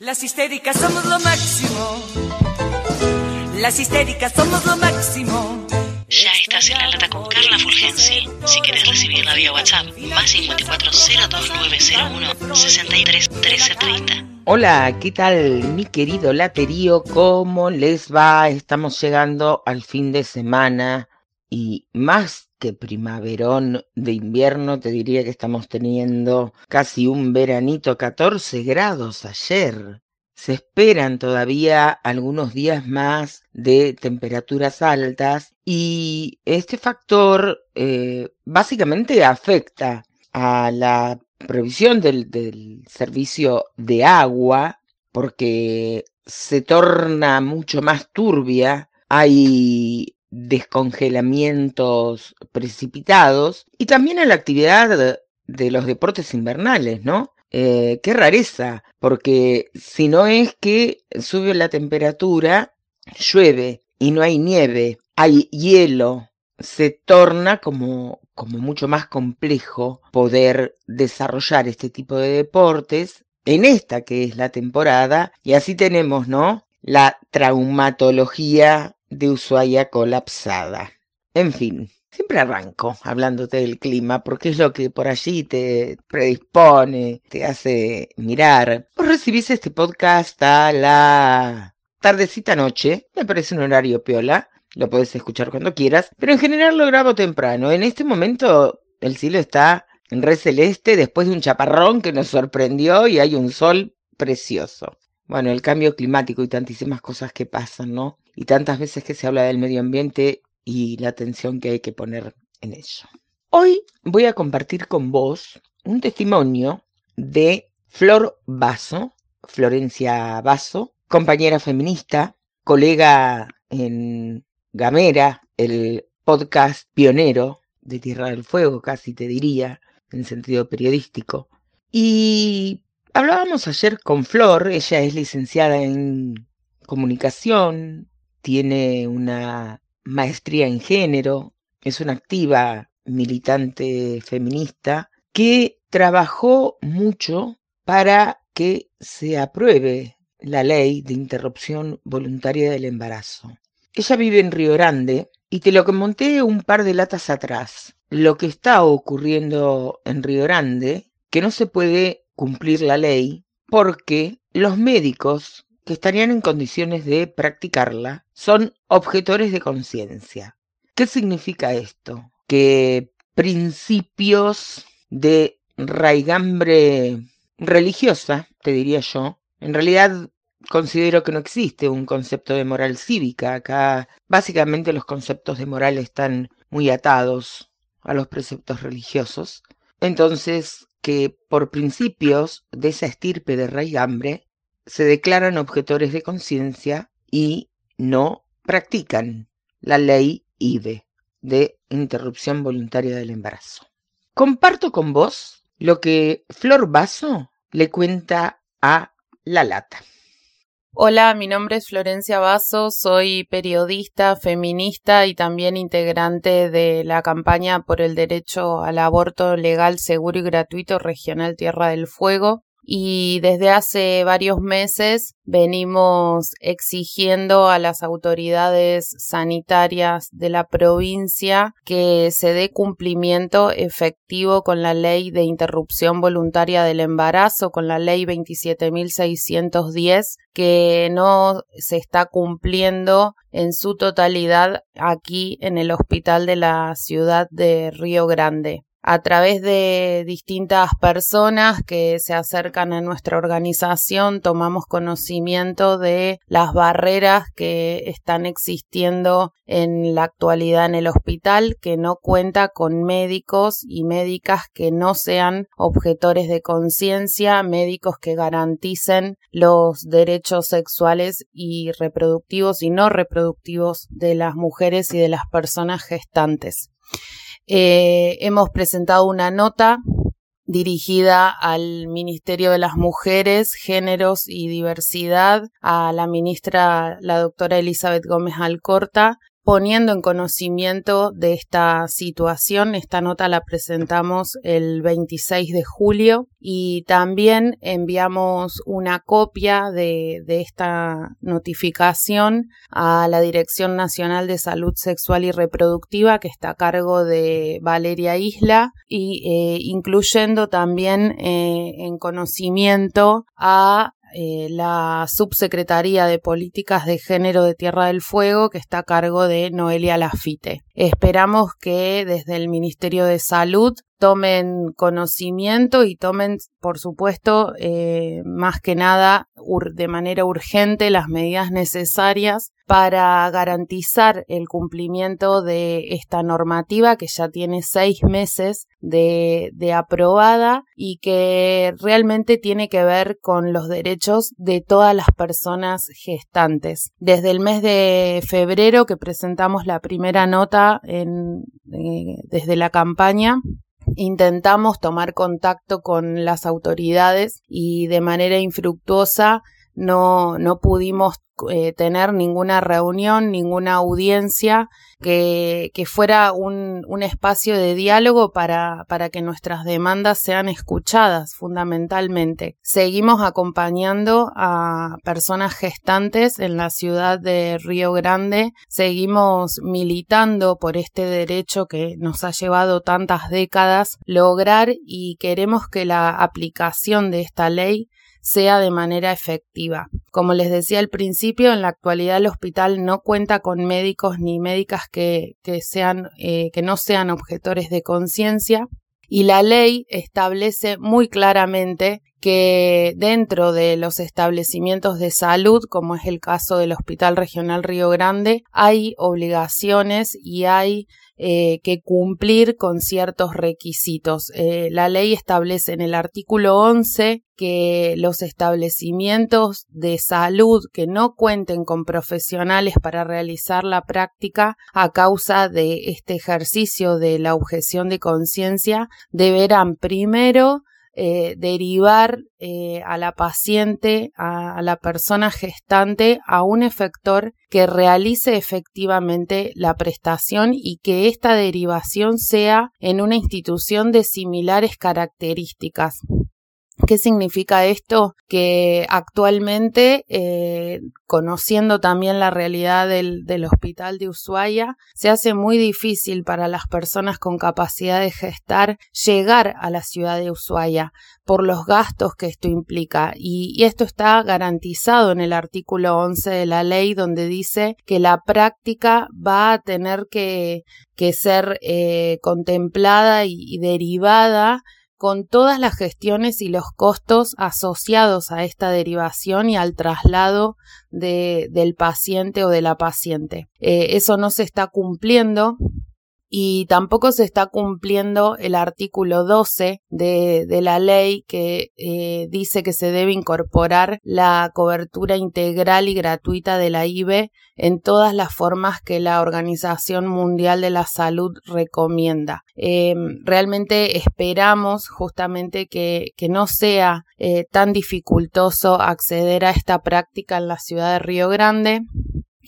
Las histéricas somos lo máximo. Las histéricas somos lo máximo. Ya estás en la lata con Carla Fulgensi. Si quieres recibirla vía WhatsApp, más 54 02901 63 1330. Hola, ¿qué tal mi querido laterío? ¿Cómo les va? Estamos llegando al fin de semana y más que primaverón de invierno, te diría que estamos teniendo casi un veranito, 14 grados ayer. Se esperan todavía algunos días más de temperaturas altas y este factor eh, básicamente afecta a la provisión del, del servicio de agua porque se torna mucho más turbia, hay descongelamientos precipitados y también a la actividad de los deportes invernales, ¿no? Eh, qué rareza, porque si no es que sube la temperatura, llueve y no hay nieve, hay hielo, se torna como, como mucho más complejo poder desarrollar este tipo de deportes en esta que es la temporada y así tenemos, ¿no? La traumatología de Ushuaia colapsada. En fin, siempre arranco hablándote del clima porque es lo que por allí te predispone, te hace mirar. Vos recibís este podcast a la tardecita noche, me parece un horario piola, lo podés escuchar cuando quieras, pero en general lo grabo temprano. En este momento el cielo está en re celeste después de un chaparrón que nos sorprendió y hay un sol precioso. Bueno, el cambio climático y tantísimas cosas que pasan, ¿no? Y tantas veces que se habla del medio ambiente y la atención que hay que poner en ello. Hoy voy a compartir con vos un testimonio de Flor Vaso, Florencia Vaso, compañera feminista, colega en Gamera, el podcast pionero de Tierra del Fuego, casi te diría, en sentido periodístico. Y Hablábamos ayer con Flor, ella es licenciada en comunicación, tiene una maestría en género, es una activa militante feminista que trabajó mucho para que se apruebe la ley de interrupción voluntaria del embarazo. Ella vive en Río Grande y te lo monté un par de latas atrás. Lo que está ocurriendo en Río Grande, que no se puede cumplir la ley porque los médicos que estarían en condiciones de practicarla son objetores de conciencia. ¿Qué significa esto? Que principios de raigambre religiosa, te diría yo, en realidad considero que no existe un concepto de moral cívica. Acá básicamente los conceptos de moral están muy atados a los preceptos religiosos. Entonces, que por principios de esa estirpe de raigambre se declaran objetores de conciencia y no practican la ley IVE de interrupción voluntaria del embarazo. Comparto con vos lo que Flor Vaso le cuenta a La Lata. Hola, mi nombre es Florencia Basso, soy periodista, feminista y también integrante de la campaña por el derecho al aborto legal, seguro y gratuito regional Tierra del Fuego y desde hace varios meses venimos exigiendo a las autoridades sanitarias de la provincia que se dé cumplimiento efectivo con la ley de interrupción voluntaria del embarazo, con la ley 27.610, que no se está cumpliendo en su totalidad aquí en el hospital de la ciudad de Río Grande a través de distintas personas que se acercan a nuestra organización, tomamos conocimiento de las barreras que están existiendo en la actualidad en el hospital, que no cuenta con médicos y médicas que no sean objetores de conciencia, médicos que garanticen los derechos sexuales y reproductivos y no reproductivos de las mujeres y de las personas gestantes. Eh, hemos presentado una nota dirigida al Ministerio de las Mujeres, Géneros y Diversidad, a la ministra, la doctora Elizabeth Gómez Alcorta, poniendo en conocimiento de esta situación. Esta nota la presentamos el 26 de julio y también enviamos una copia de, esta notificación a la Dirección Nacional de Salud Sexual y Reproductiva que está a cargo de Valeria Isla y eh, incluyendo también eh, en conocimiento a eh, la Subsecretaría de Políticas de Género de Tierra del Fuego, que está a cargo de Noelia Lafite. Esperamos que desde el Ministerio de Salud tomen conocimiento y tomen, por supuesto, eh, más que nada de manera urgente las medidas necesarias para garantizar el cumplimiento de esta normativa que ya tiene seis meses de, de, aprobada y que realmente tiene que ver con los derechos de todas las personas gestantes. Desde el mes de febrero que presentamos la primera nota en, eh, desde la campaña, intentamos tomar contacto con las autoridades y de manera infructuosa no, no pudimos eh, tener ninguna reunión, ninguna audiencia que, que fuera un, un, espacio de diálogo para, para que nuestras demandas sean escuchadas fundamentalmente. Seguimos acompañando a personas gestantes en la ciudad de Río Grande, seguimos militando por este derecho que nos ha llevado tantas décadas lograr y queremos que la aplicación de esta ley sea de manera efectiva. Como les decía al principio, en la actualidad el hospital no cuenta con médicos ni médicas que, sean, eh, que no sean objetores de conciencia y la ley establece muy claramente que dentro de los establecimientos de salud, como es el caso del Hospital Regional Río Grande, hay obligaciones y hay eh, que cumplir con ciertos requisitos. Eh, la ley establece en el artículo 11 que los establecimientos de salud que no cuenten con profesionales para realizar la práctica a causa de este ejercicio de la objeción de conciencia deberán primero eh, derivar eh, a la paciente, a, la persona gestante, a un efector que realice efectivamente la prestación y que esta derivación sea en una institución de similares características. ¿Qué significa esto? Que actualmente, eh, conociendo también la realidad del, hospital de Ushuaia, se hace muy difícil para las personas con capacidad de gestar llegar a la ciudad de Ushuaia por los gastos que esto implica. Y, esto está garantizado en el artículo 11 de la ley, donde dice que la práctica va a tener que, que ser eh, contemplada y derivada con todas las gestiones y los costos asociados a esta derivación y al traslado del paciente o de la paciente. Eh, eso no se está cumpliendo y tampoco se está cumpliendo el artículo 12 de, de la ley que eh, dice que se debe incorporar la cobertura integral y gratuita de la IBE en todas las formas que la Organización Mundial de la Salud recomienda. Eh, realmente esperamos justamente que, que no sea eh, tan dificultoso acceder a esta práctica en la ciudad de Río Grande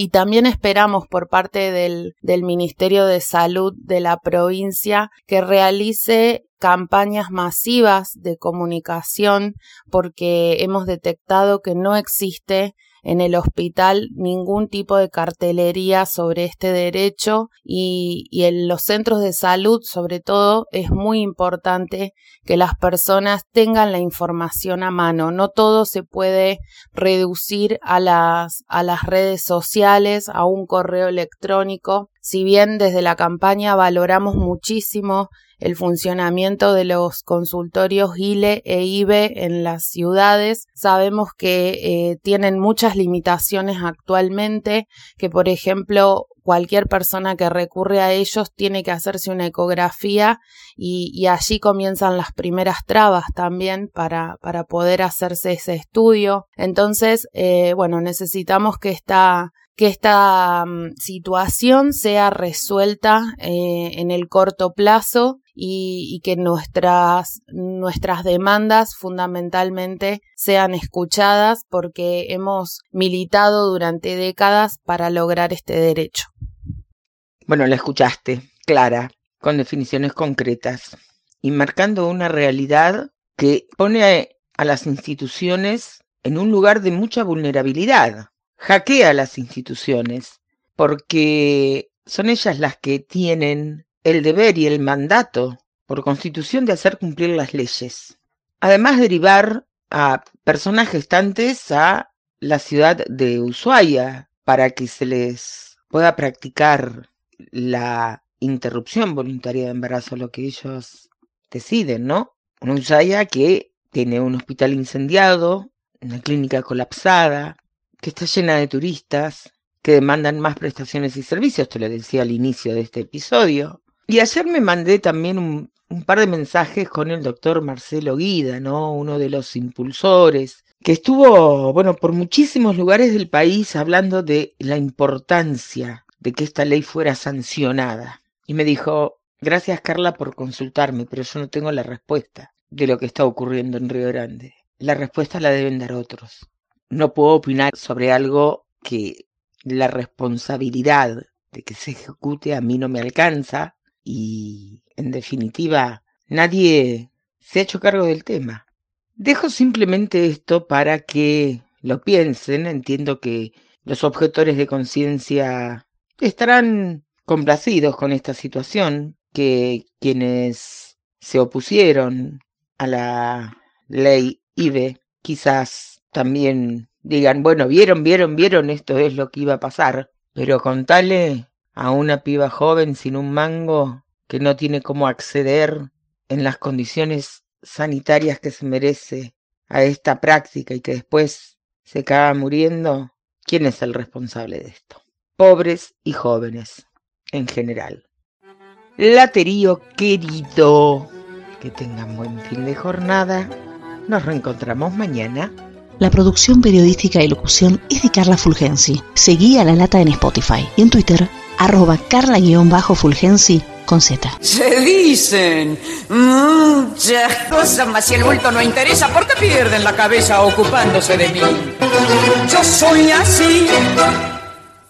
y también esperamos por parte del, Ministerio de Salud de la provincia que realice campañas masivas de comunicación porque hemos detectado que no existe en el hospital ningún tipo de cartelería sobre este derecho y, en los centros de salud sobre todo es muy importante que las personas tengan la información a mano. No todo se puede reducir a las, a las redes sociales, a un correo electrónico. Si bien desde la campaña valoramos muchísimo el funcionamiento de los consultorios ILE e IBE en las ciudades. Sabemos que eh, tienen muchas limitaciones actualmente, que por ejemplo cualquier persona que recurre a ellos tiene que hacerse una ecografía y, allí comienzan las primeras trabas también para, para poder hacerse ese estudio. Entonces, eh, bueno, necesitamos que esta que esta mm, situación sea resuelta eh, en el corto plazo y, que nuestras, nuestras demandas fundamentalmente sean escuchadas porque hemos militado durante décadas para lograr este derecho. Bueno, la escuchaste, clara, con definiciones concretas y marcando una realidad que pone a las instituciones en un lugar de mucha vulnerabilidad. Hackea a las instituciones porque son ellas las que tienen el deber y el mandato por constitución de hacer cumplir las leyes. Además derivar a personas gestantes a la ciudad de Ushuaia para que se les pueda practicar la interrupción voluntaria de embarazo, lo que ellos deciden, ¿no? Una Ushuaia que tiene un hospital incendiado, una clínica colapsada, que está llena de turistas que demandan más prestaciones y servicios, te lo decía al inicio de este episodio. Y ayer me mandé también un, par de mensajes con el doctor Marcelo Guida, ¿no? Uno de los impulsores, que estuvo, bueno, por muchísimos lugares del país hablando de la importancia de que esta ley fuera sancionada. Y me dijo, gracias Carla por consultarme, pero yo no tengo la respuesta de lo que está ocurriendo en Río Grande. La respuesta la deben dar otros. No puedo opinar sobre algo que la responsabilidad de que se ejecute a mí no me alcanza y, en definitiva, nadie se ha hecho cargo del tema. Dejo simplemente esto para que lo piensen. Entiendo que los objetores de conciencia estarán complacidos con esta situación, que quienes se opusieron a la ley IBE quizás también digan, bueno, vieron, vieron, vieron, esto es lo que iba a pasar, pero contale a una piba joven sin un mango que no tiene cómo acceder en las condiciones sanitarias que se merece a esta práctica y que después se acaba muriendo, ¿quién es el responsable de esto? Pobres y jóvenes en general. Laterío querido, que tengan buen fin de jornada. Nos reencontramos mañana. La producción periodística y locución es de Carla Fulgensi. Seguí a La Lata en Spotify y en Twitter, arroba carla-fulgensi con Z. Se dicen muchas cosas, mas si el bulto no interesa, ¿por qué pierden la cabeza ocupándose de mí? Yo soy así